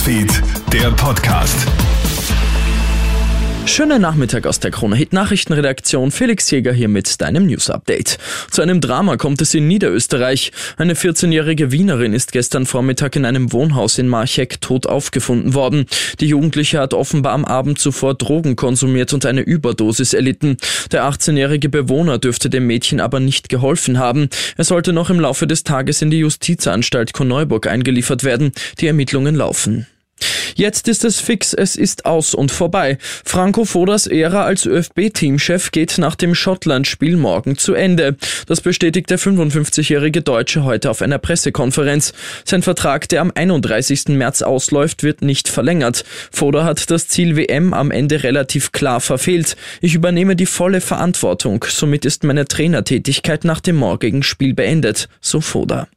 Newsfeed, der Podcast. Schönen Nachmittag aus der Krone Hit Nachrichtenredaktion. Felix Jäger hier mit deinem News Update. Zu einem Drama kommt es in Niederösterreich. Eine 14-jährige Wienerin ist gestern Vormittag in einem Wohnhaus in Marcheck tot aufgefunden worden. Die Jugendliche hat offenbar am Abend zuvor Drogen konsumiert und eine Überdosis erlitten. Der 18-jährige Bewohner dürfte dem Mädchen aber nicht geholfen haben. Er sollte noch im Laufe des Tages in die Justizanstalt Korneuburg eingeliefert werden. Die Ermittlungen laufen. Jetzt ist es fix, es ist aus und vorbei. Franco Fodas Ära als ÖFB-Teamchef geht nach dem Schottland-Spiel morgen zu Ende. Das bestätigt der 55-jährige Deutsche heute auf einer Pressekonferenz. Sein Vertrag, der am 31. März ausläuft, wird nicht verlängert. Foda hat das Ziel WM am Ende relativ klar verfehlt. Ich übernehme die volle Verantwortung. Somit ist meine Trainertätigkeit nach dem morgigen Spiel beendet, so Foda.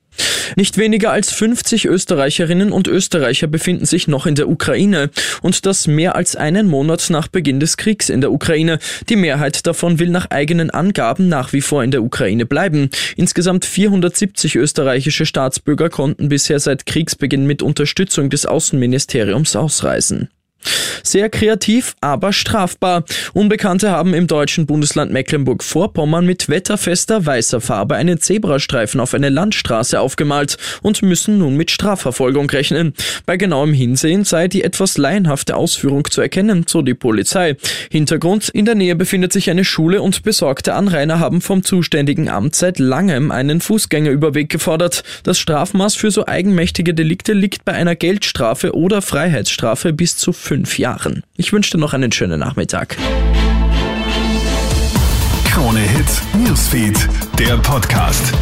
Nicht weniger als 50 Österreicherinnen und Österreicher befinden sich noch in der Ukraine und das mehr als einen Monat nach Beginn des Kriegs in der Ukraine. Die Mehrheit davon will nach eigenen Angaben nach wie vor in der Ukraine bleiben. Insgesamt 470 österreichische Staatsbürger konnten bisher seit Kriegsbeginn mit Unterstützung des Außenministeriums ausreisen. Sehr kreativ, aber strafbar. Unbekannte haben im deutschen Bundesland Mecklenburg-Vorpommern mit wetterfester weißer Farbe einen Zebrastreifen auf eine Landstraße aufgemalt und müssen nun mit Strafverfolgung rechnen. Bei genauem Hinsehen sei die etwas laienhafte Ausführung zu erkennen, so die Polizei. Hintergrund, in der Nähe befindet sich eine Schule und besorgte Anrainer haben vom zuständigen Amt seit langem einen Fußgängerüberweg gefordert. Das Strafmaß für so eigenmächtige Delikte liegt bei einer Geldstrafe oder Freiheitsstrafe bis zu fünf Jahren. Ich wünsche dir noch einen schönen Nachmittag. Krone Hits, Newsfeed, der Podcast.